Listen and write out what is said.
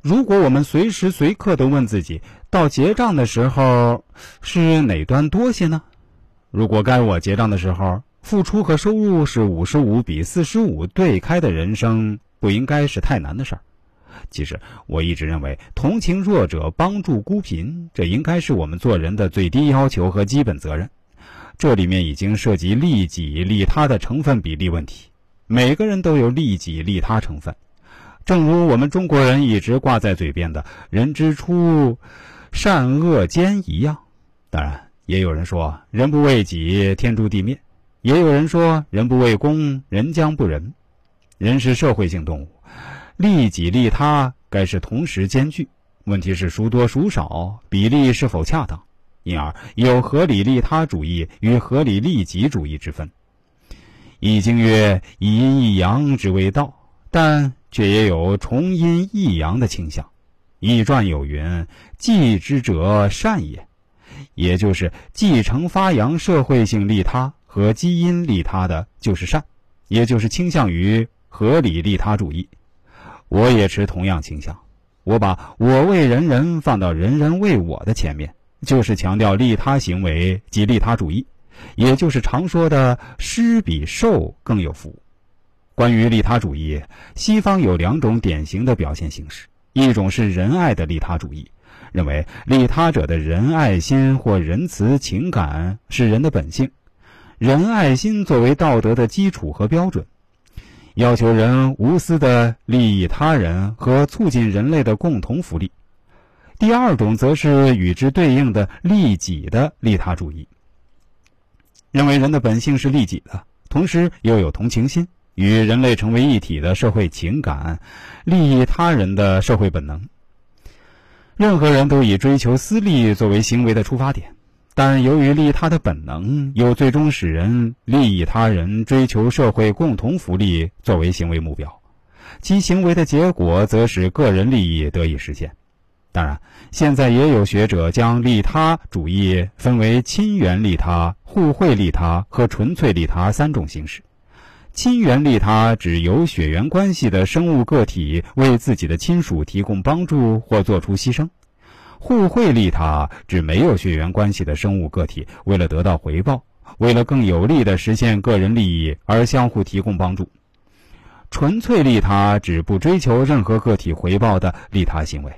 如果我们随时随刻都问自己，到结账的时候是哪端多些呢？如果该我结账的时候，付出和收入是五十五比四十五对开的人生，不应该是太难的事儿。其实，我一直认为，同情弱者、帮助孤贫，这应该是我们做人的最低要求和基本责任。这里面已经涉及利己利他的成分比例问题，每个人都有利己利他成分。正如我们中国人一直挂在嘴边的“人之初，善恶兼”一样，当然也有人说“人不为己，天诛地灭”，也有人说“人不为公，人将不仁”。人是社会性动物，利己利他该是同时兼具。问题是孰多孰少，比例是否恰当？因而有合理利他主义与合理利己主义之分。易经曰：“一阴一阳之谓道。”但却也有重阴抑阳的倾向。易传有云：“继之者善也。”也就是继承发扬社会性利他和基因利他的就是善，也就是倾向于合理利他主义。我也持同样倾向。我把我为人人放到人人为我的前面，就是强调利他行为及利他主义，也就是常说的施比受更有福。关于利他主义，西方有两种典型的表现形式：一种是仁爱的利他主义，认为利他者的仁爱心或仁慈情感是人的本性，仁爱心作为道德的基础和标准，要求人无私的利益他人和促进人类的共同福利；第二种则是与之对应的利己的利他主义，认为人的本性是利己的，同时又有同情心。与人类成为一体的社会情感，利益他人的社会本能。任何人都以追求私利作为行为的出发点，但由于利他的本能，又最终使人利益他人、追求社会共同福利作为行为目标，其行为的结果则使个人利益得以实现。当然，现在也有学者将利他主义分为亲缘利他、互惠利他和纯粹利他三种形式。亲缘利他指有血缘关系的生物个体为自己的亲属提供帮助或做出牺牲；互惠利他指没有血缘关系的生物个体为了得到回报，为了更有力地实现个人利益而相互提供帮助；纯粹利他指不追求任何个体回报的利他行为。